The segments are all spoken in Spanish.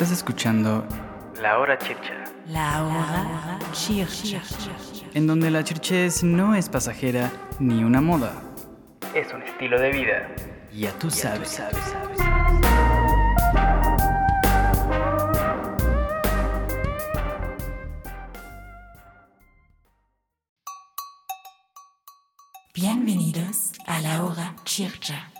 Estás escuchando La Hora Chircha. La Hora Chircha. En donde la chirchez no es pasajera ni una moda. Es un estilo de vida. Ya tú sabes. sabes, sabes. Bienvenidos a La Hora Chircha.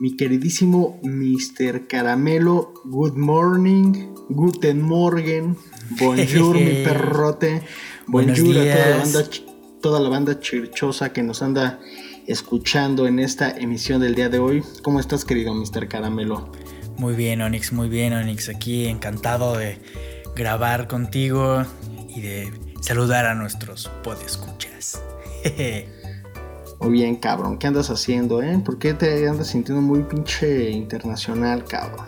Mi queridísimo Mr. Caramelo, good morning, guten morgen, bonjour mi perrote, bonjour a toda la banda, toda la banda chirchosa que nos anda escuchando en esta emisión del día de hoy. ¿Cómo estás querido Mr. Caramelo? Muy bien, Onyx, muy bien, Onyx. Aquí encantado de grabar contigo y de saludar a nuestros podescuchas. Jeje. Muy bien, cabrón, ¿qué andas haciendo, eh? ¿Por qué te andas sintiendo muy pinche internacional, cabrón?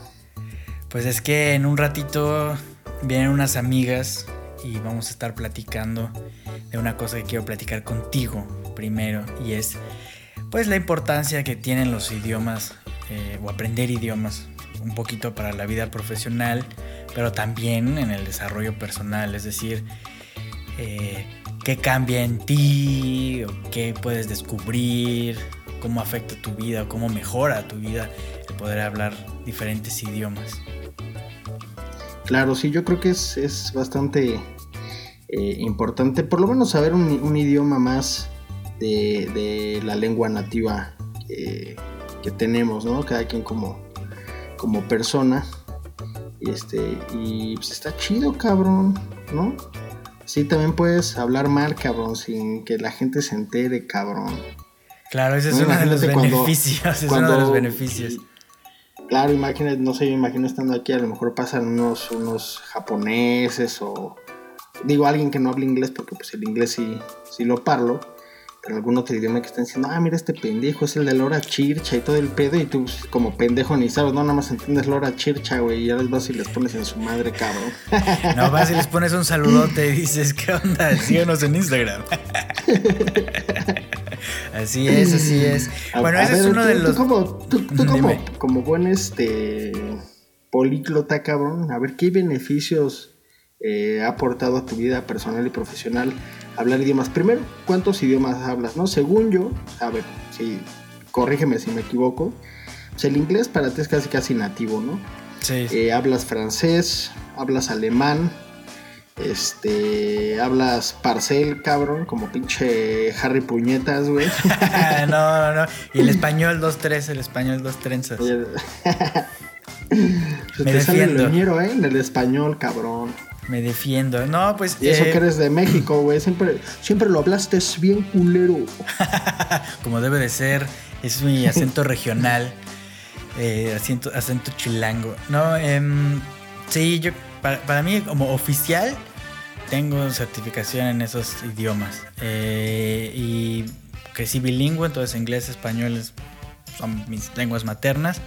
Pues es que en un ratito vienen unas amigas y vamos a estar platicando de una cosa que quiero platicar contigo primero y es pues la importancia que tienen los idiomas eh, o aprender idiomas un poquito para la vida profesional pero también en el desarrollo personal es decir eh, qué cambia en ti o qué puedes descubrir cómo afecta tu vida o cómo mejora tu vida el poder hablar diferentes idiomas Claro, sí, yo creo que es, es bastante eh, importante, por lo menos saber un, idioma más de, la lengua nativa que, que tenemos, ¿no? Cada quien como, como persona. Este, y pues está chido, cabrón, ¿no? Sí, también puedes hablar mal, cabrón, sin que la gente se entere, cabrón. Claro, ese es No, uno de los cuando- beneficios. es cuando- uno de los beneficios. Claro, imagínate, no sé, yo imagino estando aquí, a lo mejor pasan unos, unos japoneses o digo alguien que no habla inglés, porque pues el inglés sí, sí lo parlo, algún otro idioma que estén diciendo, ah, mira este pendejo, es el de Lora Chircha y todo el pedo, y tú como pendejo ni sabes, no, nada más entiendes Lora Chircha, güey, y ya les vas y les pones en su madre, cabrón. No, vas y les pones un saludote y dices, ¿qué onda? Síganos en Instagram. así es, así es. Bueno, a ese es ver, uno tú- de tú los... como, tú, tú como, como buen este políglota, cabrón, a ver qué beneficios eh, ha aportado a tu vida personal y profesional hablar idiomas. Primero, ¿cuántos idiomas hablas? No, según yo, a ver, si corrígeme si me equivoco. pues el inglés para ti es casi casi nativo, ¿no? Sí. Eh, hablas francés, hablas alemán, este, hablas parcel, cabrón, como pinche Harry Puñetas, güey. no, no, no. Y el español 2-3, el español 2 trenzas. Se Me te sale el leñero, ¿eh? En el español, cabrón. Me defiendo. No, pues... Y eso eh, que eres de México, güey. Siempre, siempre lo hablaste bien culero. como debe de ser, es mi acento regional, eh, acento, acento chilango. No, em, sí, yo, para, para mí como oficial tengo certificación en esos idiomas eh, y crecí bilingüe, entonces inglés, español es- son mis lenguas maternas.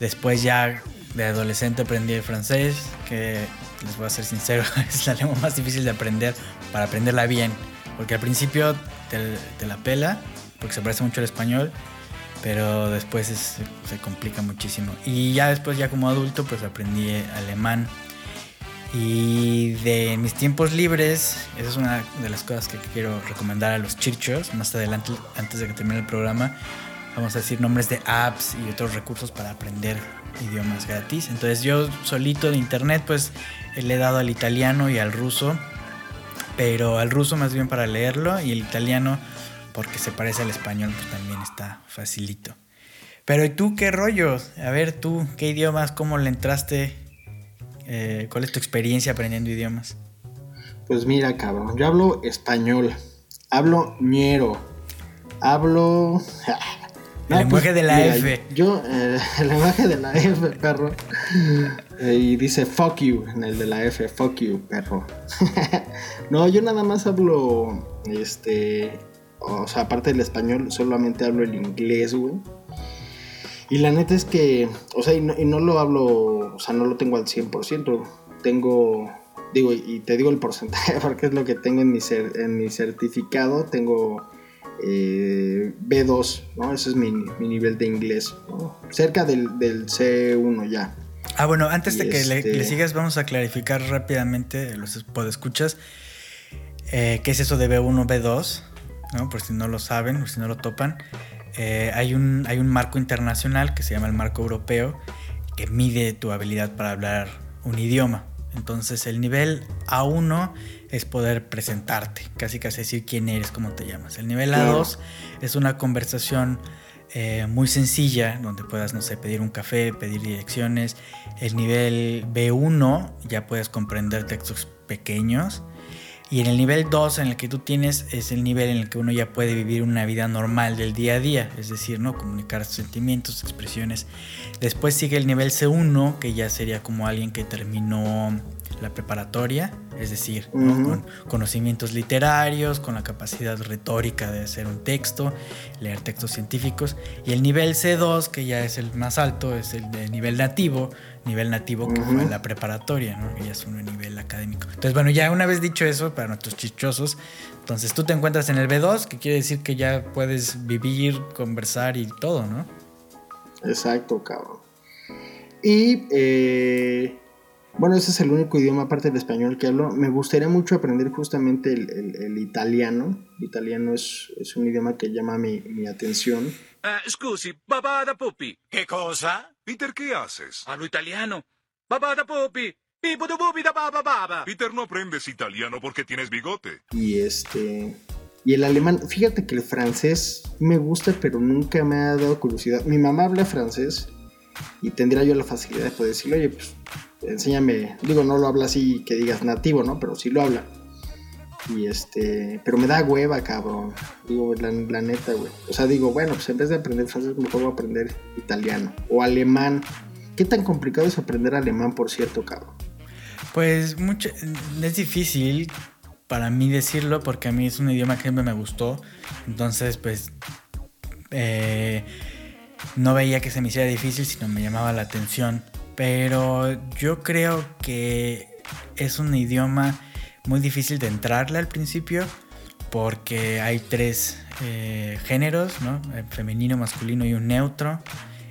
Después ya de adolescente aprendí el francés, que les voy a ser sincero, es la lengua más difícil de aprender para aprenderla bien. Porque al principio te, te la pela, porque se parece mucho al español, pero después es- se complica muchísimo. Y ya después, ya como adulto, pues aprendí alemán. Y de mis tiempos libres, esa es una de las cosas que quiero recomendar a los chirchos. Más adelante, antes de que termine el programa, vamos a decir nombres de apps y otros recursos para aprender idiomas gratis. Entonces yo solito de internet pues le he dado al italiano y al ruso, pero al ruso más bien para leerlo y el italiano porque se parece al español pues también está facilito. Pero ¿y tú qué rollo? A ver tú, ¿qué idiomas? ¿Cómo le entraste? Eh, ¿Cuál es tu experiencia aprendiendo idiomas? Pues mira, cabrón. Yo hablo español. Hablo ñero. Hablo. El lenguaje de la mira, F. Yo, eh, el lenguaje de la F, perro. Y dice fuck you en el de la F. Fuck you, perro. no, yo nada más hablo. Este. O sea, aparte del español, solamente hablo el inglés, güey. Y la neta es que, o sea, y no, y no lo hablo, o sea, no lo tengo al 100%. Tengo, digo, y te digo el porcentaje porque es lo que tengo en mi, cer- en mi certificado. Tengo eh, B2, ¿no? Ese es mi, nivel de inglés. Cerca del, del C1 ya. Ah, bueno, antes de que le, este- le sigas, vamos a clarificar rápidamente los podescuchas. Eh, ¿Qué es eso de B1, B2? ¿No? Por si no lo saben, por si no lo topan. Eh, hay, un, hay un marco internacional que se llama el marco europeo que mide tu habilidad para hablar un idioma. Entonces el nivel A1 es poder presentarte, casi casi decir quién eres, cómo te llamas. El nivel Claro. A2 es una conversación eh, muy sencilla, donde puedas, no sé, pedir un café, pedir direcciones. El nivel B1 ya puedes comprender textos pequeños. Y en el nivel 2 en el que tú tienes es el nivel en el que uno ya puede vivir una vida normal del día a día, es decir, ¿no? comunicar sentimientos, expresiones. Después sigue el nivel C1, que ya sería como alguien que terminó la preparatoria, es decir, con conocimientos literarios, con la capacidad retórica de hacer un texto, leer textos científicos. Y el nivel C2, que ya es el más alto, es el de nivel nativo, nivel nativo que fue la preparatoria, ¿no? que ya es un nivel académico. Entonces, bueno, ya una vez dicho eso, para nuestros chichosos, entonces tú te encuentras en el B2, que quiere decir que ya puedes vivir, conversar y todo, ¿no? Exacto, cabrón. Y eh, bueno, ese es el único idioma aparte del español que hablo. Me gustaría mucho aprender justamente el, el- el italiano. El italiano es, es un idioma que llama mi, mi atención. Eh, scusi, babà da pupi. Che cosa? Peter, che haces? Parlo italiano. Babà da pupi. Peter, no aprendes italiano porque tienes bigote. Y este. Y el alemán, fíjate que el francés me gusta, pero nunca me ha dado curiosidad. Mi mamá habla francés y tendría yo la facilidad de poder decirle, oye, pues enséñame. Digo, no lo habla así que digas nativo, ¿no? Pero sí lo habla. Y este. Pero me da hueva, cabrón. Digo, la, neta, güey. O sea, digo, bueno, pues en vez de aprender francés, mejor voy a aprender italiano o alemán. ¿Qué tan complicado es aprender alemán, por cierto, cabrón? Pues mucho, es difícil para mí decirlo porque a mí es un idioma que siempre me gustó. Entonces, pues eh, no veía que se me hiciera difícil, sino me llamaba la atención. Pero yo creo que es un idioma muy difícil de entrarle al principio porque hay tres eh, géneros, ¿no? El femenino, masculino y un neutro.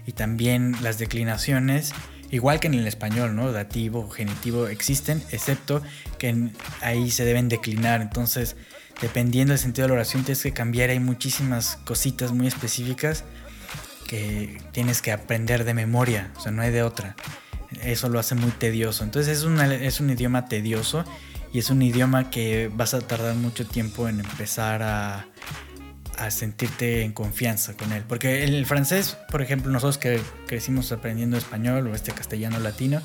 Y también las declinaciones, igual que en el español, ¿no? Dativo, genitivo, existen, excepto que ahí se deben declinar. Entonces, dependiendo del sentido de la oración, tienes que cambiar. Hay muchísimas cositas muy específicas que tienes que aprender de memoria, o sea, no hay de otra. Eso lo hace muy tedioso. Entonces es, una- es un idioma tedioso y es un idioma que vas a tardar mucho tiempo en empezar a, a sentirte en confianza con él. Porque el francés, por ejemplo, nosotros que crecimos aprendiendo español o este castellano latino,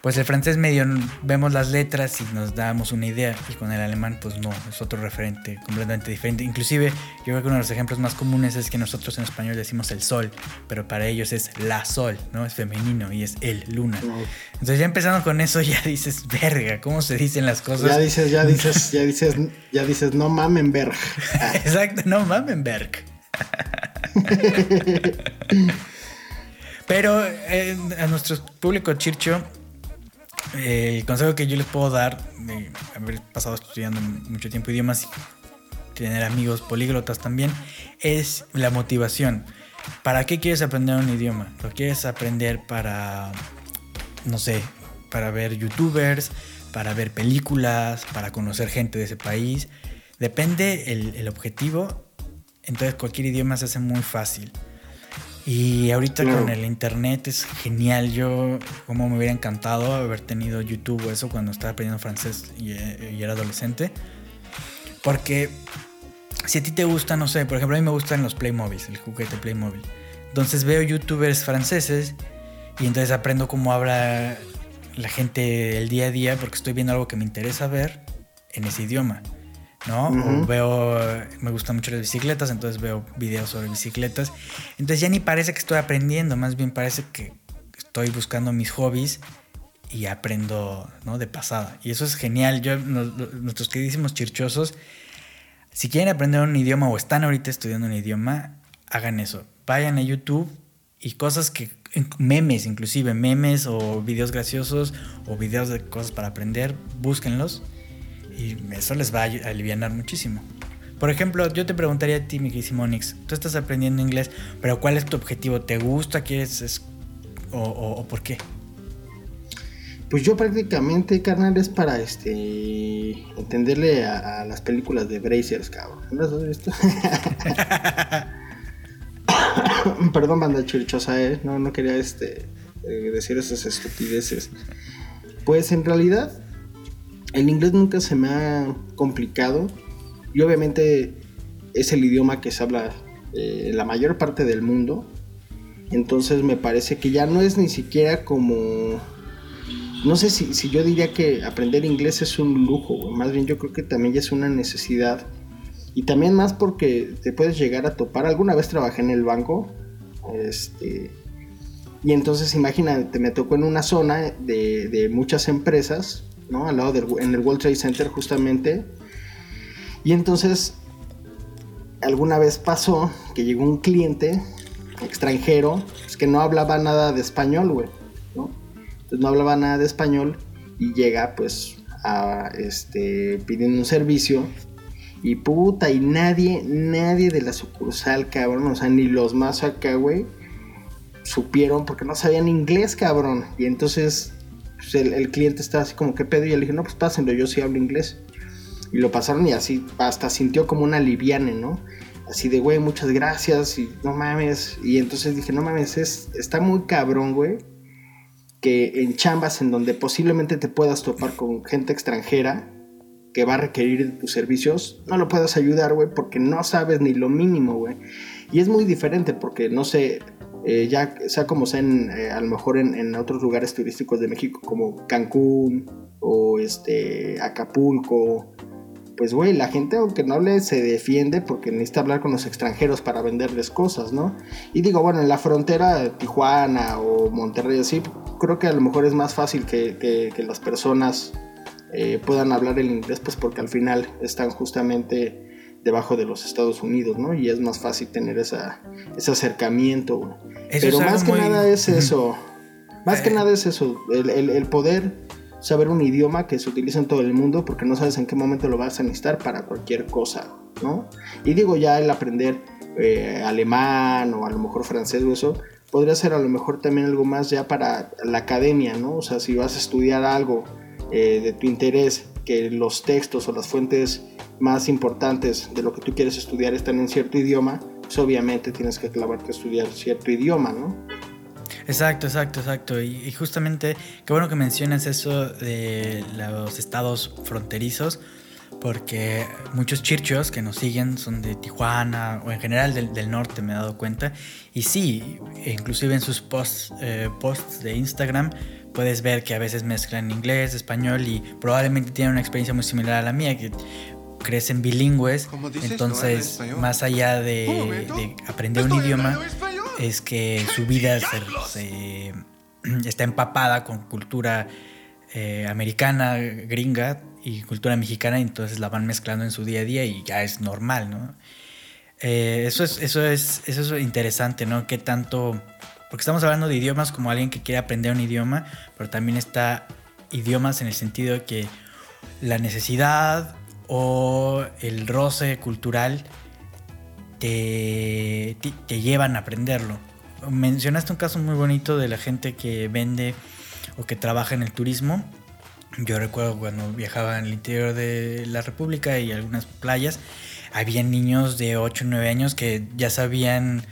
pues el francés medio vemos las letras y nos damos una idea y con el alemán pues no, es otro referente completamente diferente. Inclusive yo creo que uno de los ejemplos más comunes es que nosotros en español decimos el sol, pero para ellos es la sol, ¿no? Es femenino y es el luna. Entonces ya empezando con eso ya dices, verga, ¿cómo se dicen las cosas? Ya dices, ya dices, ya dices, ya dices, no mamen, verga. Exacto, no Mamenberg. Pero eh, a nuestro público chircho, el consejo que yo les puedo dar, de haber pasado estudiando mucho tiempo idiomas y tener amigos políglotas también, es la motivación. ¿Para qué quieres aprender un idioma? ¿Lo quieres aprender para, no sé, para ver youtubers, para ver películas, para conocer gente de ese país? Depende el, el objetivo, entonces cualquier idioma se hace muy fácil. Y ahorita con el internet es genial. Yo, como me hubiera encantado haber tenido YouTube o eso cuando estaba aprendiendo francés y, eh, y era adolescente. Porque si a ti te gusta, no sé, por ejemplo, a mí me gustan los Playmobil, el juguete Playmobil. Entonces veo youtubers franceses y entonces aprendo cómo habla la gente el día a día porque estoy viendo algo que me interesa ver en ese idioma. ¿No? O veo, me gustan mucho las bicicletas, entonces veo videos sobre bicicletas. Entonces ya ni parece que estoy aprendiendo, más bien parece que estoy buscando mis hobbies y aprendo, ¿no? De pasada. Y eso es genial. Yo, nuestros queridísimos chirchosos, si quieren aprender un idioma o están ahorita estudiando un idioma, hagan eso. Vayan a YouTube y cosas que, memes inclusive, memes o videos graciosos o videos de cosas para aprender, búsquenlos y eso les va a ayu- a alivianar muchísimo. Por ejemplo, yo te preguntaría a ti, mi queridísimo Onyx, tú estás aprendiendo inglés, pero ¿cuál es tu objetivo? ¿Te gusta? ¿Quieres? es- o, o- o por qué? Pues yo prácticamente, carnal, es para este entenderle a, a las películas de Brazers, cabrón. ¿No las has visto? Perdón, banda chirchosa, eh. No, no quería este eh, decir esas estupideces. Pues en realidad, el inglés nunca se me ha complicado. Y obviamente es el idioma que se habla eh, la mayor parte del mundo. Entonces me parece que ya no es ni siquiera como... No sé si, si yo diría que aprender inglés es un lujo, más bien yo creo que también ya es una necesidad. Y también más porque te puedes llegar a topar. Alguna vez trabajé en el banco. Este. Y entonces imagínate, me tocó en una zona de, de muchas empresas, ¿no? Al lado del, en el World Trade Center justamente. Y entonces alguna vez pasó que llegó un cliente extranjero, es que no hablaba nada de español, güey, ¿no? Entonces no hablaba nada de español y llega pues a este pidiendo un servicio y puta, y nadie, nadie de la sucursal, cabrón, o sea, ni los más acá, güey, supieron porque no sabían inglés, cabrón. Y entonces pues, el, cliente estaba así como, ¿qué pedo? Y le dije, no, pues pásenlo, yo sí hablo inglés. Y lo pasaron y así hasta sintió como una liviane, ¿no? Así de, güey, muchas gracias y no mames. Y entonces dije, no mames, es, está muy cabrón, güey. Que en chambas en donde posiblemente te puedas topar con gente extranjera que va a requerir tus servicios, no lo puedas ayudar, güey, porque no sabes ni lo mínimo, güey. Y es muy diferente porque, no sé, eh, ya sea como sea, en, eh, a lo mejor en, otros lugares turísticos de México como Cancún o este Acapulco pues güey, la gente aunque no le se defiende porque necesita hablar con los extranjeros para venderles cosas, ¿no? Y digo, bueno, en la frontera Tijuana o Monterrey así, creo que a lo mejor es más fácil que, que, que las personas eh, puedan hablar el inglés, pues porque al final están justamente debajo de los Estados Unidos, ¿no? Y es más fácil tener esa, ese acercamiento, güey. Pero más que muy... nada es eso, más eh... que nada es eso, el, el, el poder saber un idioma que se utiliza en todo el mundo porque no sabes en qué momento lo vas a necesitar para cualquier cosa, ¿no? Y digo ya el aprender eh, alemán o a lo mejor francés o eso, podría ser a lo mejor también algo más ya para la academia, ¿no? O sea, si vas a estudiar algo eh, de tu interés, que los textos o las fuentes más importantes de lo que tú quieres estudiar están en cierto idioma, pues obviamente tienes que clavarte a estudiar cierto idioma, ¿no? Exacto, exacto, exacto. Y, justamente, qué bueno que mencionas eso de los estados fronterizos, porque muchos chirchos que nos siguen son de Tijuana o en general del, del norte, me he dado cuenta. Y sí, inclusive en sus posts, eh, posts de Instagram puedes ver que a veces mezclan inglés, español y probablemente tienen una experiencia muy similar a la mía, que crecen bilingües. Entonces, no más allá de, de aprender un idioma, es que su vida se, se, está empapada con cultura eh, americana, gringa y cultura mexicana, y entonces la van mezclando en su día a día y ya es normal, ¿no? Eh, eso, es, eso, es, eso es interesante, ¿no? Que tanto... Porque estamos hablando de idiomas como alguien que quiere aprender un idioma, pero también está idiomas en el sentido de que la necesidad o el roce cultural te, te, llevan a aprenderlo. Mencionaste un caso muy bonito de la gente que vende o que trabaja en el turismo. Yo recuerdo cuando viajaba el interior de la República y algunas playas, había niños de 8 o 9 años que ya sabían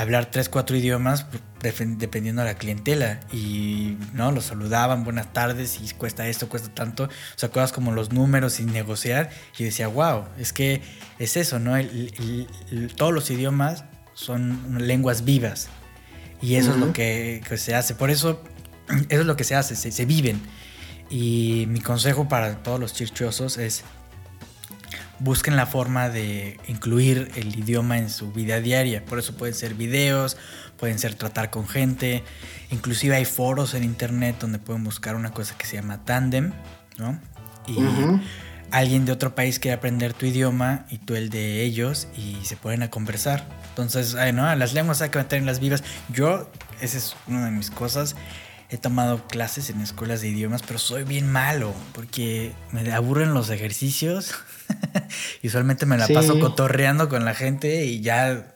hablar 3, 4 idiomas dependiendo de la clientela. Y no los saludaban buenas tardes y cuesta esto cuesta tanto o sea cosas como los números sin negociar. Y decía wow es que es eso no el, el, el, todos los idiomas son lenguas vivas y eso uh -huh. es lo que, que, se hace. Por eso eso es lo que se hace se, se viven. Y mi consejo para todos los chirchosos es busquen la forma de incluir el idioma en su vida diaria. Por eso pueden ser videos, pueden ser tratar con gente. Inclusive hay foros en internet donde pueden buscar una cosa que se llama tandem, ¿no? Y uh -huh. alguien de otro país quiere aprender tu idioma y tú el de ellos y se ponen a conversar. Entonces, ay, ¿no? Las lenguas hay que mantenerlas vivas. Yo, esa es una de mis cosas. He tomado clases en escuelas de idiomas, pero soy bien malo porque me aburren los ejercicios. y usualmente me la sí. paso cotorreando con la gente y ya.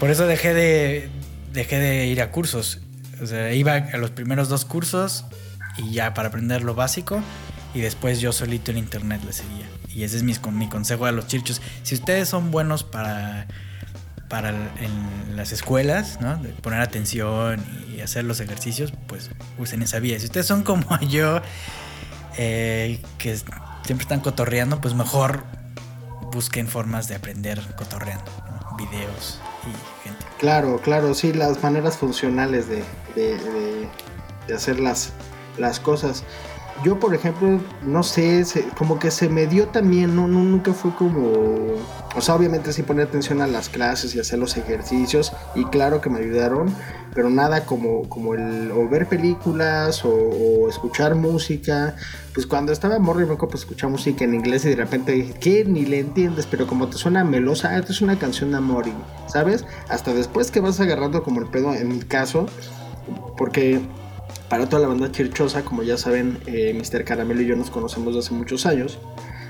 Por eso dejé de, dejé de ir a cursos. O sea, iba a los primeros dos cursos y ya para aprender lo básico y después yo solito en internet le seguía. Y ese es mi, mi consejo a los chirchos. Si ustedes son buenos para, para en las escuelas, ¿no? De poner atención y hacer los ejercicios, pues usen esa vía. Si ustedes son como yo, eh, que siempre están cotorreando, pues mejor busquen formas de aprender cotorreando, videos y gente. Claro, claro, sí, las maneras funcionales de, de- de- de hacer las, las cosas. Yo, por ejemplo, no sé, se- como que se me dio también, no, no, nunca fue como... O sea, obviamente sí poner atención a las clases y hacer los ejercicios, y claro que me ayudaron, pero nada como, como el o ver películas o, o escuchar música. Pues cuando estaba morro, yo me pues, escuchar música en inglés y de repente dije, ¿qué? Ni le entiendes, pero como te suena melosa, ah, esta es una canción de amor, y, ¿sabes? Hasta después que vas agarrando como el pedo, en mi caso, porque para toda la banda chirchosa, como ya saben, eh, Mr. Caramelo y yo nos conocemos desde hace muchos años.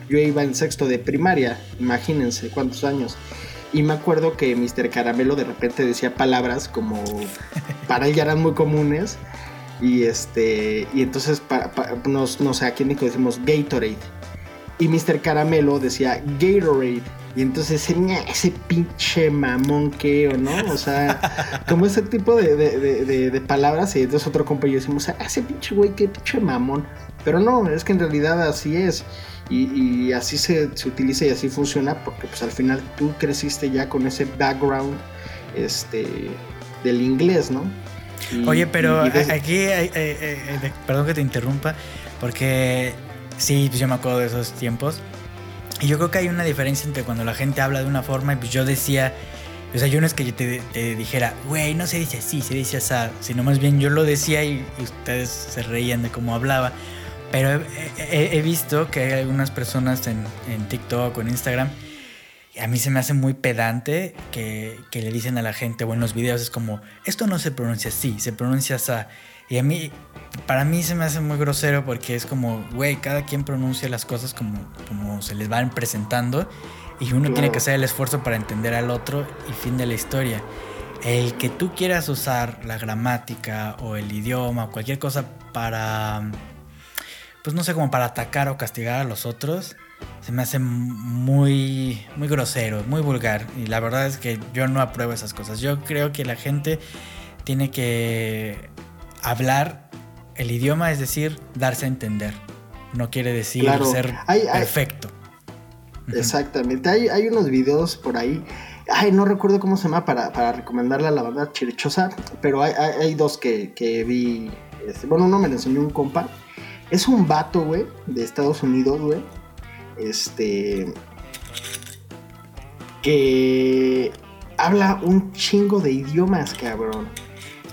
Yo iba en sexto de primaria, imagínense cuántos años. Y me acuerdo que Mr. Caramelo de repente decía palabras como para él ya eran muy comunes. Y este y entonces pa- pa- nos, no sé, en México decimos Gatorade. Y Mr. Caramelo decía Gatorade. Y entonces "Ña, ese pinche mamón que o no, o sea, como ese tipo de, de- de- palabras. Y entonces otro compa y yo decimos, "Ah, ese pinche güey, qué pinche mamón. Pero no, es que en realidad así es. Y, y así se, se utiliza y así funciona porque pues al final tú creciste ya con ese background este, del inglés, ¿no? Y- Oye, pero y- aquí, eh, eh, eh, perdón que te interrumpa, porque sí, pues yo me acuerdo de esos tiempos. Y yo creo que hay una diferencia entre cuando la gente habla de una forma y pues yo decía, o sea, yo no es que yo te, dijera, güey, no se dice así, se dice así, sino más bien yo lo decía y, ustedes se reían de cómo hablaba. Pero he, visto que hay algunas personas en, en TikTok o en Instagram a mí se me hace muy pedante que, que le dicen a la gente o en los videos es como, esto no se pronuncia así, se pronuncia así. Y a mí, para mí se me hace muy grosero porque es como, güey, cada quien pronuncia las cosas como, como se les van presentando y uno Claro. tiene que hacer el esfuerzo para entender al otro y fin de la historia. El que tú quieras usar la gramática o el idioma o cualquier cosa para, pues no sé, como para atacar o castigar a los otros, se me hace muy, muy grosero, muy vulgar. Y la verdad es que yo no apruebo esas cosas. Yo creo que la gente tiene que hablar el idioma, es decir, darse a entender. No quiere decir Claro. ser Hay- hay- perfecto. Exactamente. Hay, hay unos videos por ahí. Ay, no recuerdo cómo se llama para, para recomendarle a la banda chirichosa. Pero hay, hay- hay dos que, que vi. este, bueno, uno me lo enseñó un compa. Es un vato, güey, de Estados Unidos, güey. Este. Que habla un chingo de idiomas, cabrón.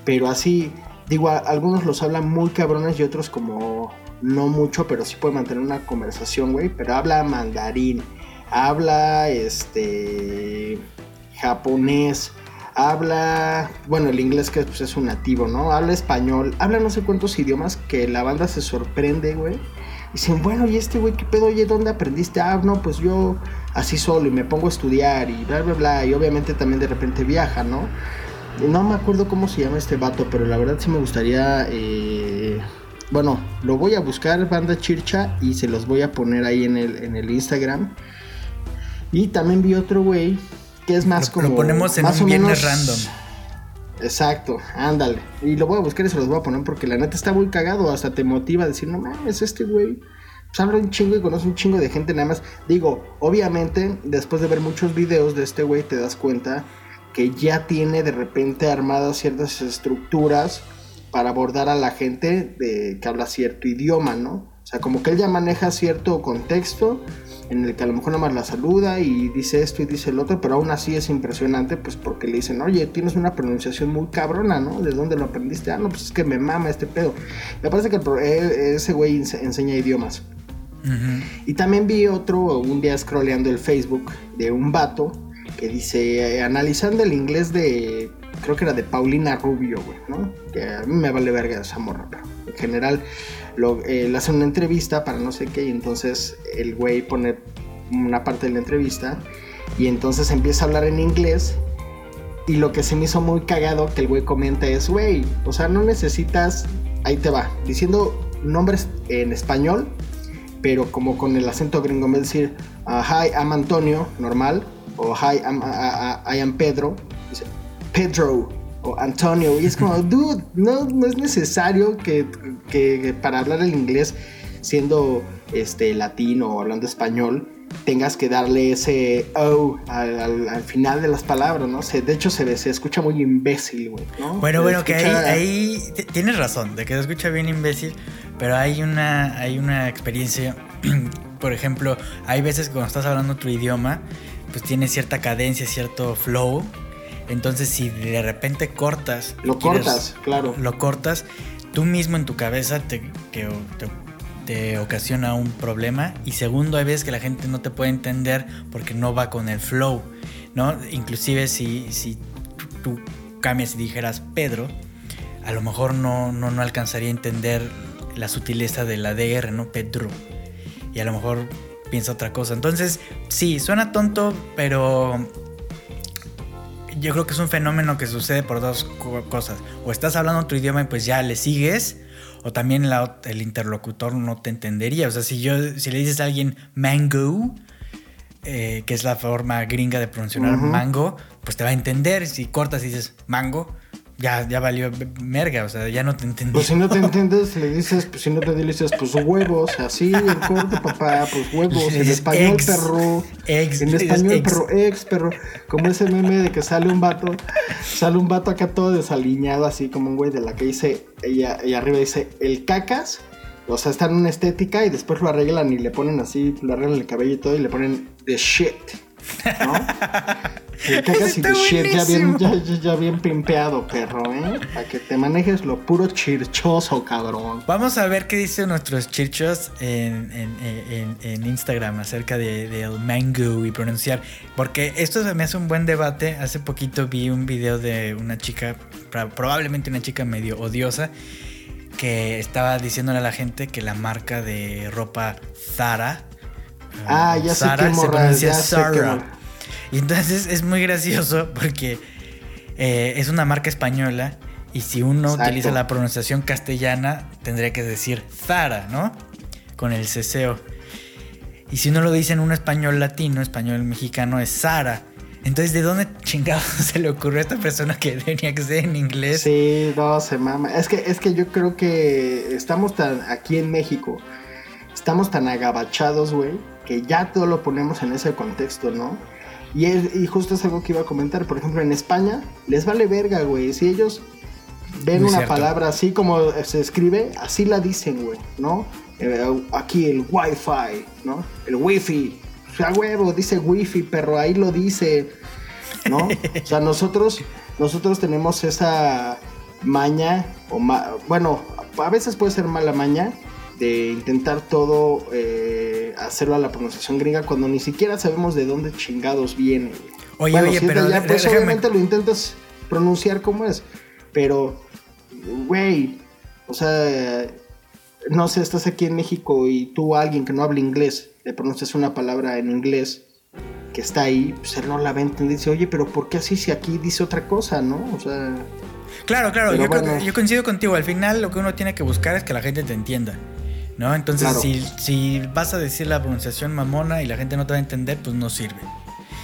Pero así, digo, algunos los hablan muy cabrones y otros como no mucho, pero sí puede mantener una conversación, güey. Pero habla mandarín, habla este japonés, habla, bueno, el inglés que pues, es un nativo, ¿no? Habla español, habla no sé cuántos idiomas que la banda se sorprende, güey. Dicen, bueno, ¿y este güey qué pedo? Oye, ¿dónde aprendiste? Ah, no, pues yo así solo y me pongo a estudiar y bla, bla, bla. Y obviamente también de repente viaja, ¿no? No me acuerdo cómo se llama este vato, pero la verdad sí me gustaría. eh, Bueno, lo voy a buscar, banda Chircha, y se los voy a poner ahí en el, en el Instagram. Y también vi otro güey que es más Lo- como. lo ponemos en más un viernes menos- random. Exacto, ándale. Y lo voy a buscar y se los voy a poner porque la neta está muy cagado. Hasta te motiva a decir, no mames, este güey. Pues habla un chingo y conoce un chingo de gente nada más. Digo, obviamente, después de ver muchos videos de este güey, te das cuenta que ya tiene de repente armadas ciertas estructuras para abordar a la gente de, que habla cierto idioma, ¿no? O sea, como que él ya maneja cierto contexto en el que a lo mejor nada más la saluda y dice esto y dice el otro, pero aún así es impresionante, pues porque le dicen, oye, tienes una pronunciación muy cabrona, ¿no? ¿De dónde lo aprendiste? Ah, no, pues es que me mama este pedo. Me parece que el eh, ese güey ense- enseña idiomas. Y también vi otro un día scrolleando el Facebook de un vato que dice, eh, analizando el inglés de, creo que era de Paulina Rubio, güey, ¿no? Que a mí me vale verga esa morra, pero en general lo, eh, le hacen una entrevista para no sé qué y entonces el güey pone una parte de la entrevista y entonces empieza a hablar en inglés y lo que se me hizo muy cagado que el güey comenta es, güey, o sea, no necesitas, ahí te va, diciendo nombres en español, pero como con el acento gringo, en vez de decir ah, Hi, I'm Antonio, normal, o Hi, I'm, I, I- I am Pedro, dice Pedro o Antonio, y es como, dude, no, no es necesario que, que- que para hablar el inglés, siendo este latino o hablando español, tengas que darle ese O al, al- al final de las palabras, ¿no? Se, de hecho, se, ve- se escucha muy imbécil, güey, ¿no? Bueno, Se bueno, que ahí, ahí tienes razón, de que se escucha bien imbécil, pero hay una, hay una experiencia, por ejemplo, hay veces cuando estás hablando otro idioma, pues tiene cierta cadencia, cierto flow, entonces si de repente cortas... Lo quieres- cortas, claro. Lo cortas, tú mismo en tu cabeza te, que- te, te ocasiona un problema y segundo, hay veces que la gente no te puede entender porque no va con el flow, ¿no? Inclusive si, si tú, tú cambias y dijeras Pedro, a lo mejor no, no, no alcanzaría a entender la sutileza de la DR, ¿no? Pedro. Y a lo mejor piensa otra cosa. Entonces, sí, suena tonto, pero yo creo que es un fenómeno que sucede por dos co- cosas. O estás hablando otro idioma y pues ya le sigues, o también la el interlocutor no te entendería. O sea, si yo, si le dices a alguien mango, eh, que es la forma gringa de pronunciar mango, pues te va a entender. Si cortas y dices mango, ya, ya valió merga, o sea, ya no te entendí. Pues si no te entiendes, le dices, pues si no te dices, pues huevos, así, el corte, papá, pues huevos, en español, ex, perro. ex, en español, ex. perro, ex, perro. Como ese meme de que sale un vato, sale un vato acá todo desaliñado, así como un güey de la que dice, ella, y arriba dice, el cacas. O sea, está en una estética y después lo arreglan y le ponen así, le arreglan el cabello y todo y le ponen the shit. ¿No? Y the shit ya bien, ya, bien pimpeado, perro, ¿eh? Para que te manejes lo puro chirchoso, cabrón. Vamos a ver qué dicen nuestros chirchos en, en- en- en Instagram acerca de- del mango y pronunciar. Porque esto se me hace un buen debate. Hace poquito vi un video de una chica, probablemente una chica medio odiosa, que estaba diciéndole a la gente que la marca de ropa Zara. Ah, ya sé Zara qué se pronuncia sé qué morra. Y entonces es muy gracioso porque eh, es una marca española y si uno Exacto. utiliza la pronunciación castellana tendría que decir Zara, ¿no? Con el ceseo. Y si uno lo dice en un español latino, español mexicano, es Sara. Entonces, ¿de dónde chingados se le ocurrió a esta persona que tenía que ser en inglés? Sí, no, se mama. Es que, es que yo creo que estamos tan aquí en México, estamos tan agabachados, güey, que ya todo lo ponemos en ese contexto, ¿no? Y, es- y justo es algo que iba a comentar. Por ejemplo, en España les vale verga, güey. Si ellos ven Muy una cierto. palabra así como se escribe, así la dicen, güey, ¿no? Eh, aquí el wifi, ¿no? El wifi. O sea, huevo, dice wifi, perro, ahí lo dice, ¿no? O sea, nosotros, nosotros tenemos esa maña, o ma- bueno, a veces puede ser mala maña, de intentar todo eh, hacerlo a la pronunciación gringa cuando ni siquiera sabemos de dónde chingados viene. Oye, Bueno, oye, si pero de- pues obviamente lo intentas pronunciar como es, pero, güey, o sea, no sé, estás aquí en México y tú a alguien que no habla inglés, le pronuncias una palabra en inglés que está ahí, pues él no la entender y dice, oye, pero ¿por qué así si aquí dice otra cosa, no? O sea, Claro, claro, yo, creo bueno. que- yo coincido contigo. Al final lo que uno tiene que buscar es que la gente te entienda. ¿No? Entonces, Claro. si, si vas a decir la pronunciación mamona y la gente no te va a entender, pues no sirve.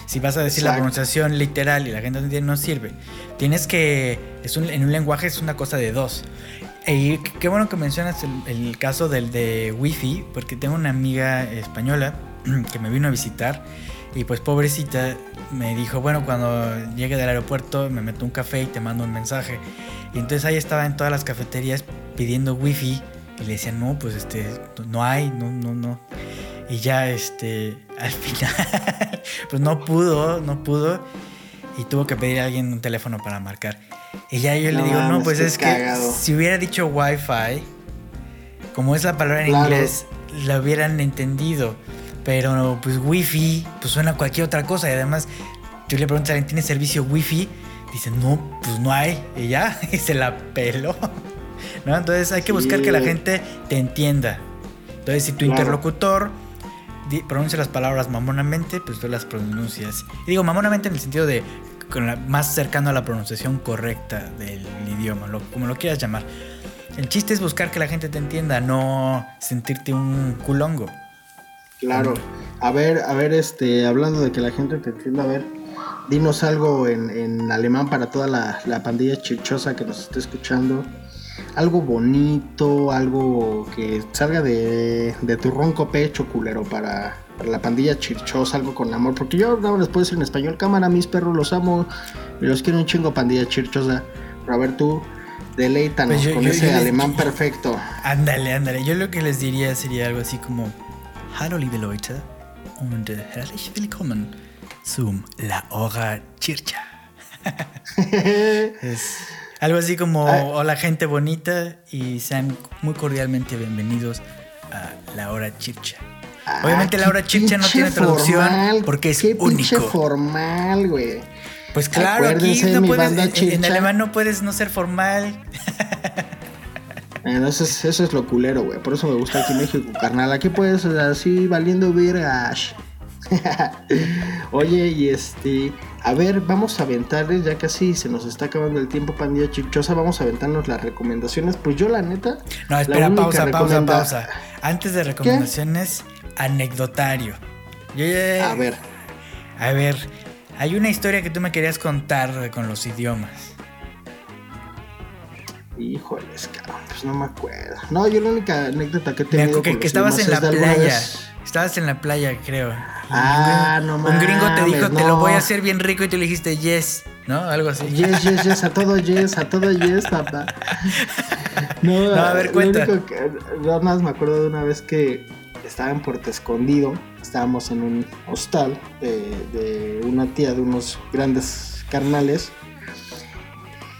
Si vas a decir la pronunciación literal y la gente no entiende, no sirve. Tienes que. Es un- en un lenguaje es una cosa de dos. Y qué- qué bueno que mencionas el, el caso del de Wi-Fi, porque tengo una amiga española que me vino a visitar y pues pobrecita me dijo, bueno, cuando llegue del aeropuerto me meto un café y te mando un mensaje. Y entonces ahí estaba en todas las cafeterías pidiendo wifi y le decían, no, pues este, no hay, no, no, no. Y ya este, al final, pues no pudo, no pudo. Y tuvo que pedir a alguien un teléfono para marcar. Y ya yo le No digo, no, pues es cagado. que si hubiera dicho wifi, como es la palabra en Claro. inglés, la hubieran entendido. Pero pues wifi, pues suena a cualquier otra cosa. Y además, tú le preguntas a alguien, ¿tiene servicio wifi? Dice, no, pues no hay. Y ya, y se la peló. ¿No? Entonces hay que buscar que la gente te entienda. Entonces, si tu Claro. interlocutor pronuncia las palabras mamonamente, pues tú las pronuncias. Y digo mamonamente en el sentido de con la- más cercano a la pronunciación correcta del idioma, lo- como lo quieras llamar. El chiste es buscar que la gente te entienda, no sentirte un culongo. Claro. A ver, a ver, este, hablando de que la gente te entienda, a ver, dinos algo en, en alemán para toda la, la pandilla chichosa que nos esté escuchando. Algo bonito, algo que salga de, de tu ronco pecho, culero, para, para la pandilla chirchosa, algo con amor. Porque yo no les puedo decir en español, cámara, mis perros los amo los quiero un chingo, pandilla chirchosa. Pero a ver tú, deleítanos Pues yo- con yo- ese yo alemán perfecto. Ándale, ándale. Yo lo que les diría sería algo así como: Hallo, liebe Leute, und äh, herzlich willkommen zum La Hora Chircha. es algo así como: Ah. Hola, gente bonita, y sean muy cordialmente bienvenidos a La Hora. Obviamente, Ah, La Hora qué Chircha no tiene traducción formal, porque es qué único. formal, güey. Pues claro, aquí no puedes, en- alemán no puedes no ser formal. Bueno, eso, es, eso es lo culero, güey. Por eso me gusta aquí México, carnal. Aquí puedes así valiendo vergas. Oye, y este, a ver, vamos a aventarles, ya casi se nos está acabando el tiempo, pandilla chichosa, vamos a aventarnos las recomendaciones. Pues yo, la neta, No, espera, pausa, pausa, pausa. Antes de recomendaciones, anecdotario. Yo ya- A ver, A ver, hay una historia que tú me querías contar con los idiomas. Híjoles, cabrón, pues no me acuerdo. No, yo la única anécdota que tenido acuerdo que, estabas en la playa. vez- Estabas en la playa, creo. Ah, un, no Un gringo te dijo, mames, te lo voy a no. hacer bien rico y tú le dijiste yes, ¿no? Algo así. Yes, yes, yes, a todo yes, a todo yes, papá. No, No, a ver, lo cuenta. único que- yo nada más me acuerdo de una vez que estaba en Puerto Escondido, estábamos en un hostal de, de una tía de unos grandes carnales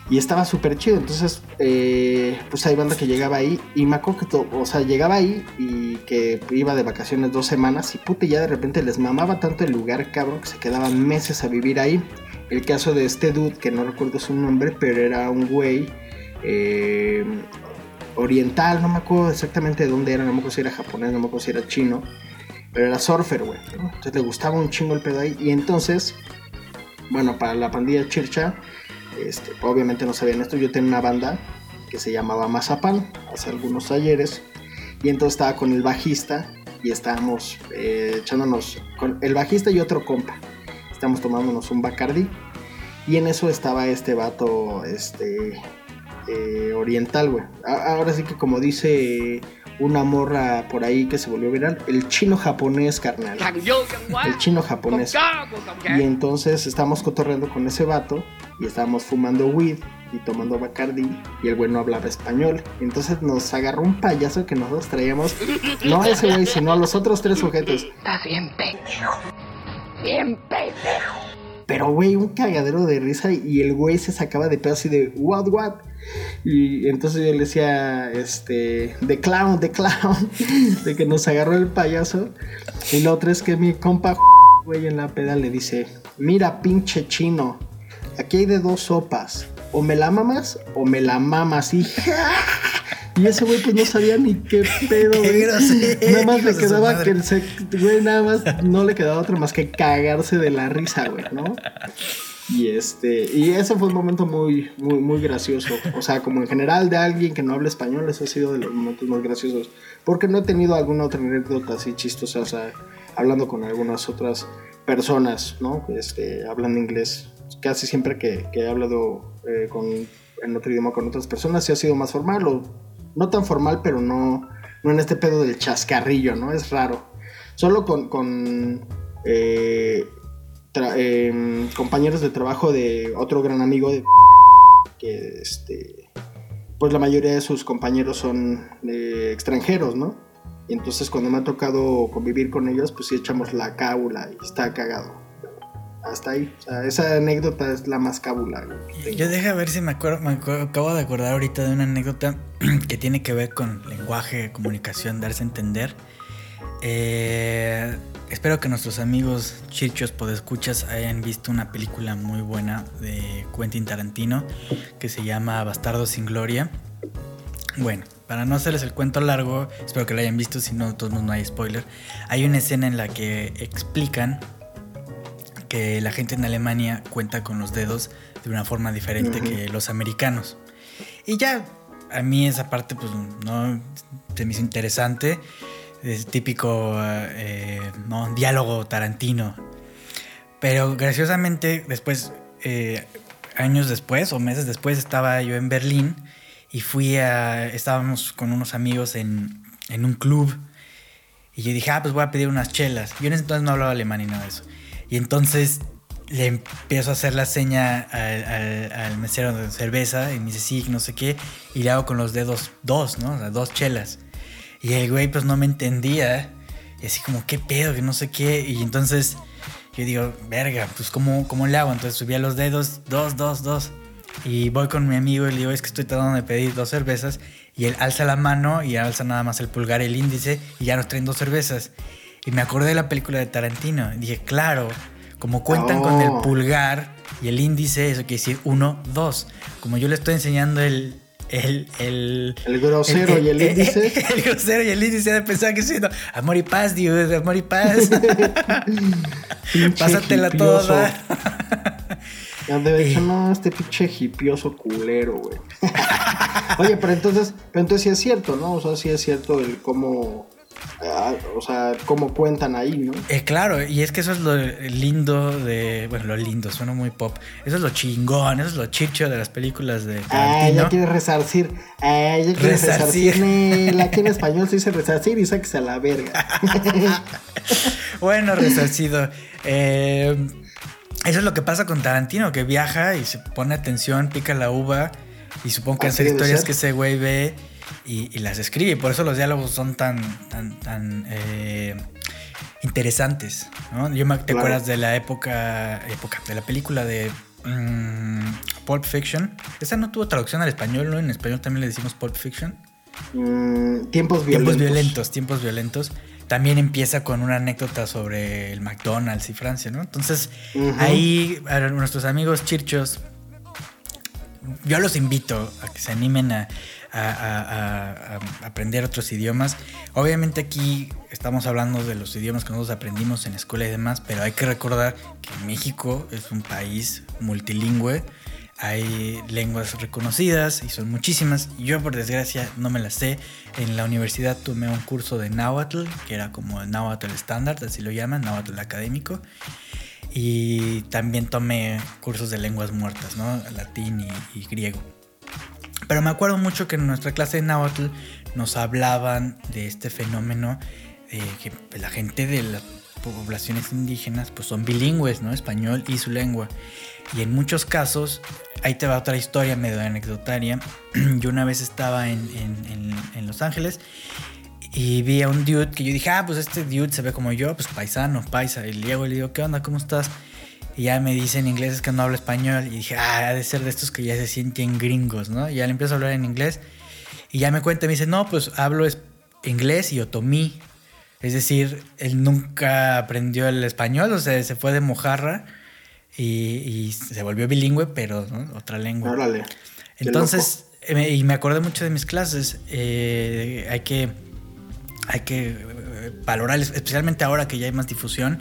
y estaba súper chido. Entonces, eh, pues hay banda que llegaba ahí y me acuerdo que, to- o sea, llegaba ahí y que iba de vacaciones dos semanas y puta, ya de repente les mamaba tanto el lugar, cabrón, que se quedaban meses a vivir ahí. El caso de este dude, que no recuerdo su nombre, pero era un güey eh, oriental, no me acuerdo exactamente de dónde era, no me acuerdo si era japonés, no me acuerdo si era chino, pero era surfer, güey. Entonces le gustaba un chingo el pedo ahí y entonces, bueno, para la pandilla Chircha, este, obviamente no sabían esto, yo tenía una banda que se llamaba Mazapán, hace algunos talleres, y entonces estaba con el bajista y estábamos eh, echándonos, con el bajista y otro compa, estábamos tomándonos un Bacardi, y en eso estaba este vato, este, eh, oriental, güey. Ahora sí que como dice una morra por ahí que se volvió viral, el chino japonés, carnal. El chino japonés. Y entonces estábamos cotorreando con ese vato y estábamos fumando weed y tomando Bacardi y el güey no hablaba español. Entonces nos agarró un payaso que nosotros traíamos, no a ese güey, sino a los otros tres sujetos. Estás bien pendejo. Bien pendejo. Pero güey, un cagadero de risa y el güey se sacaba de pedo así de what what. Y entonces yo le decía, este, the clown, the clown, de que nos agarró el payaso. Y lo otro es que mi compa, güey, en la peda le dice, mira pinche chino, aquí hay de dos sopas, o me la mamas o me la mamas. Y, y ese güey pues no sabía ni qué pedo, Qué güey. grosero, Nada más le quedaba que se, güey, nada más no le quedaba otra más que cagarse de la risa, güey, ¿no? Y este, y ese fue un momento muy, muy, muy gracioso. O sea, como en general de alguien que no habla español, eso ha sido de los momentos más graciosos. Porque no he tenido alguna otra anécdota así chistosa, o sea, hablando con algunas otras personas, ¿no? Este, hablando inglés. Casi siempre que, que he hablado eh, con, en otro idioma con otras personas, sí ha sido más formal o no tan formal, pero no, no en este pedo del chascarrillo, ¿no? Es raro. Solo con, eh, em, compañeros de trabajo de otro gran amigo de que este pues la mayoría de sus compañeros son eh, extranjeros, ¿no? Y entonces cuando me ha tocado convivir con ellos, pues sí echamos la cábula y está cagado. Hasta ahí. O sea, esa anécdota es la más cábula. Yo deja ver si me acuerdo, me acuerdo- acabo de acordar ahorita de una anécdota que tiene que ver con lenguaje, comunicación, darse a entender. Eh, espero que nuestros amigos chichos podescuchas hayan visto una película muy buena de Quentin Tarantino que se llama Bastardo sin Gloria. Bueno, para no hacerles el cuento largo, espero que lo hayan visto, si no, todos no hay spoiler. Hay una escena en la que explican que la gente en Alemania cuenta con los dedos de una forma diferente Ujú. que los americanos. Y ya a mí esa parte, pues, no se me hizo interesante. Es típico, eh, no, diálogo tarantino. Pero graciosamente, después, eh, años después o meses después, estaba yo en Berlín y fui a. Estábamos con unos amigos en, en un club. Y yo dije, ah, pues voy a pedir unas chelas. Yo en ese entonces no hablaba alemán ni nada de eso. Y entonces le empiezo a hacer la seña al, mesero de cerveza y me dice sí, no sé qué. Y le hago con los dedos dos, ¿no? O sea, dos chelas. Y el güey pues no me entendía. Y así como, ¿qué pedo? Que no sé qué. Y entonces yo digo, verga, pues ¿cómo, cómo le hago? Entonces subía los dedos, dos, dos, dos. Y voy con mi amigo y le digo, es que estoy tratando de pedir dos cervezas. Y él alza la mano y alza nada más el pulgar el índice y ya nos traen dos cervezas. Y me acordé de la película de Tarantino. Y dije, claro, como cuentan con el Oh. pulgar y el índice, eso quiere decir uno, dos. Como yo le estoy enseñando el... El, el, El grosero y el índice. El grosero y el índice de pensar que diciendo amor y paz, dude, amor y paz. Pásatela toda. Ya de hecho, no, este pinche hipioso culero, güey. Oye, pero entonces, pero entonces sí es cierto, ¿no? O sea, sí es cierto el cómo, o sea, cómo cuentan ahí, ¿no? Eh, claro, y es que eso es lo lindo de. Bueno, lo lindo, suena muy pop. Eso es lo chingón, eso es lo chicho de las películas de Ah, ya quiere resarcir. Ah, ya quiere Resarcir. resarcir. Aquí en español se dice resarcir y sáquese a la verga. Bueno, resarcido. Eh, eso es lo que pasa con Tarantino, que viaja y se pone atención, pica la uva y supongo que hacer historias que ese güey ve y, y las escribe. Y por eso los diálogos son tan, tan, tan eh, interesantes. ¿no? Yo me, ¿Te Claro. acuerdas de la época, época de la película de mm, Pulp Fiction? Esa no tuvo traducción al español, ¿no? En español también le decimos Pulp Fiction. Mm, tiempos violentos. Tiempos violentos, tiempos violentos. También empieza con una anécdota sobre el McDonald's y Francia, ¿no? Entonces, ahí a nuestros amigos chirchos, yo los invito a que se animen a, a- aprender otros idiomas. Obviamente aquí estamos hablando de los idiomas que nosotros aprendimos en la escuela y demás, pero hay que recordar que México es un país multilingüe. Hay lenguas reconocidas y son muchísimas. Yo por desgracia no me las sé. En la universidad tomé un curso de náhuatl, que era como el náhuatl estándar, así lo llaman, náhuatl académico. Y también tomé cursos de lenguas muertas, ¿no? Latín y griego. Pero me acuerdo mucho que en nuestra clase de náhuatl nos hablaban de este fenómeno de que la gente de las poblaciones indígenas pues son bilingües, ¿no? Español y su lengua. Y en muchos casos, ahí te va otra historia medio anecdotaria. Yo una vez estaba en, en- en- en Los Ángeles y vi a un dude que yo dije, ah, pues este dude se ve como yo, pues paisano, paisa. Y llego y le digo, ¿qué onda? ¿Cómo estás? Y ya me dice en inglés, es que no hablo español. Y dije, ah, ha de ser de estos que ya se sienten gringos, ¿no? Y ya le empiezo a hablar en inglés. Y ya me cuenta, me dice, no, pues hablo inglés y otomí. Es decir, él nunca aprendió el español, o sea, se fue de mojarra y, y se volvió bilingüe, pero ¿no? otra lengua. Órale. Entonces, eh, me- y me acordé mucho de mis clases. eh, hay que, hay que eh, valorar, especialmente ahora que ya hay más difusión,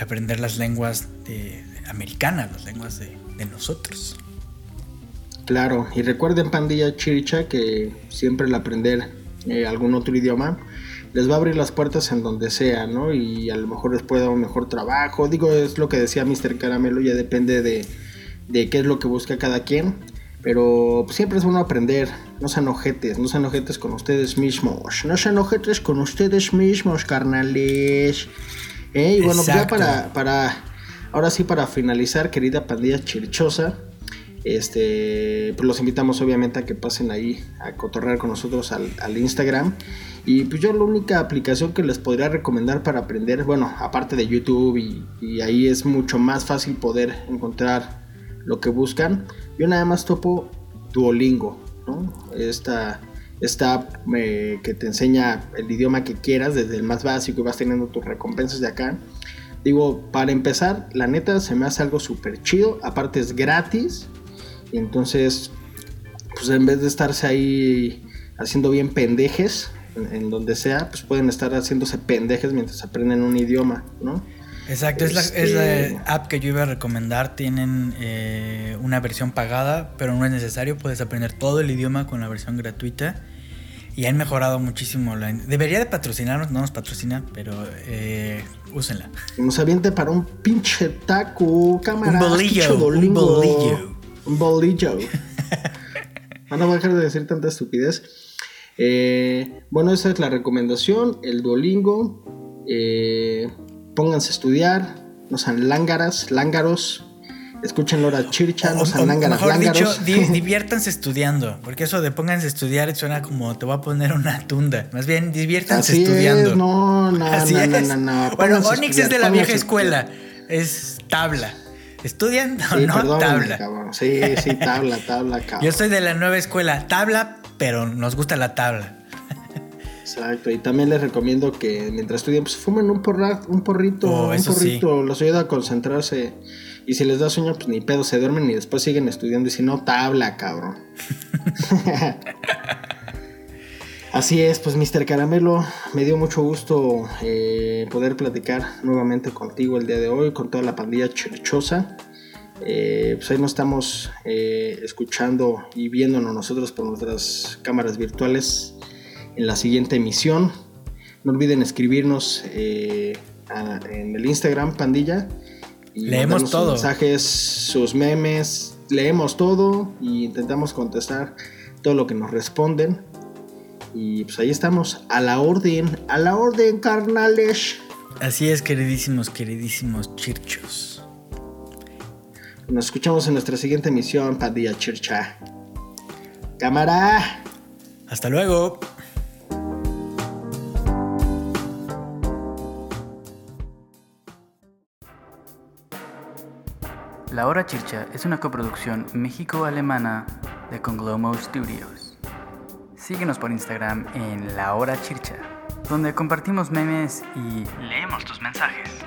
aprender las lenguas de- americanas, las lenguas de, de nosotros. Claro, y recuerden pandilla chircha que siempre el aprender eh, algún otro idioma les va a abrir las puertas en donde sea, ¿no? Y a lo mejor les puede dar un mejor trabajo. Digo, es lo que decía Mr. Caramelo, ya depende de, de qué es lo que busca cada quien. Pero siempre es bueno aprender, no sean ojetes, no sean ojetes con ustedes mismos, no sean ojetes con ustedes mismos, carnales. Eh, y bueno, ya Exacto. para, para, ahora sí para finalizar, querida pandilla chirchosa, este, pues los invitamos obviamente a que pasen ahí a cotorrear con nosotros al, al Instagram. Y pues yo la única aplicación que les podría recomendar para aprender, bueno, aparte de YouTube y, y ahí es mucho más fácil poder encontrar lo que buscan. Yo nada más topo Duolingo, ¿no? Esta, esta app eh, que te enseña el idioma que quieras, desde el más básico y vas teniendo tus recompensas de acá. Digo, para empezar, la neta se me hace algo súper chido. Aparte es gratis. Y entonces, pues en vez de estarse ahí haciendo bien pendejes, en, en donde sea, pues pueden estar haciéndose pendejes mientras aprenden un idioma, ¿no? Exacto, es, la, Este- es la app que yo iba a recomendar. Tienen eh, una versión pagada, pero no es necesario. Puedes aprender todo el idioma con la versión gratuita. Y han mejorado muchísimo. La, debería de patrocinarnos, no nos patrocina, pero eh, úsenla. Nos aviente para un pinche taco, cámara. Un bolillo, un bolillo. Un bolillo. Ah, no voy a dejar de decir tanta estupidez. Eh, bueno, esa es la recomendación. El Duolingo. Eh, pónganse a estudiar. No sean lángaras, lángaros. Escuchen Lora Chircha, no o lángaras, mejor dicho, di- diviértanse estudiando. Porque eso de pónganse a estudiar suena como te voy a poner una tunda. Más bien, diviértanse Así estudiando. es, no, no, Así no, no, es. no, no. Bueno, Pónganse a Onyx es de la vieja escuela. Es tabla. ¿Estudian o Sí, no? tabla. cabrón. Sí, sí, tabla, tabla, cabrón. Yo soy de la nueva escuela. Tabla, pero nos gusta la tabla. Exacto, y también les recomiendo que mientras estudian, pues fumen un, porra, un porrito, Oh, un eso sí. porrito, los ayuda a concentrarse. Y si les da sueño, pues ni pedo, se duermen y después siguen estudiando. Y si no, tabla, cabrón. Así es, pues Mr. Caramelo, me dio mucho gusto eh, poder platicar nuevamente contigo el día de hoy, con toda la pandilla chirchosa. Eh, pues ahí nos estamos eh, escuchando y viéndonos nosotros por nuestras cámaras virtuales en la siguiente emisión. No olviden escribirnos eh, a- en el Instagram, pandilla. Y Leemos mandarnos sus todo. mensajes, sus memes, leemos todo y intentamos contestar todo lo que nos responden. Y pues ahí estamos, a la orden, a la orden, carnales. Así es, queridísimos, queridísimos chirchos. Nos escuchamos en nuestra siguiente emisión, pandilla chircha. Cámara. Hasta luego. La Hora Chircha es una coproducción México-Alemana de Conglomo Studios. Síguenos por Instagram en La Hora Chircha, donde compartimos memes y leemos tus mensajes.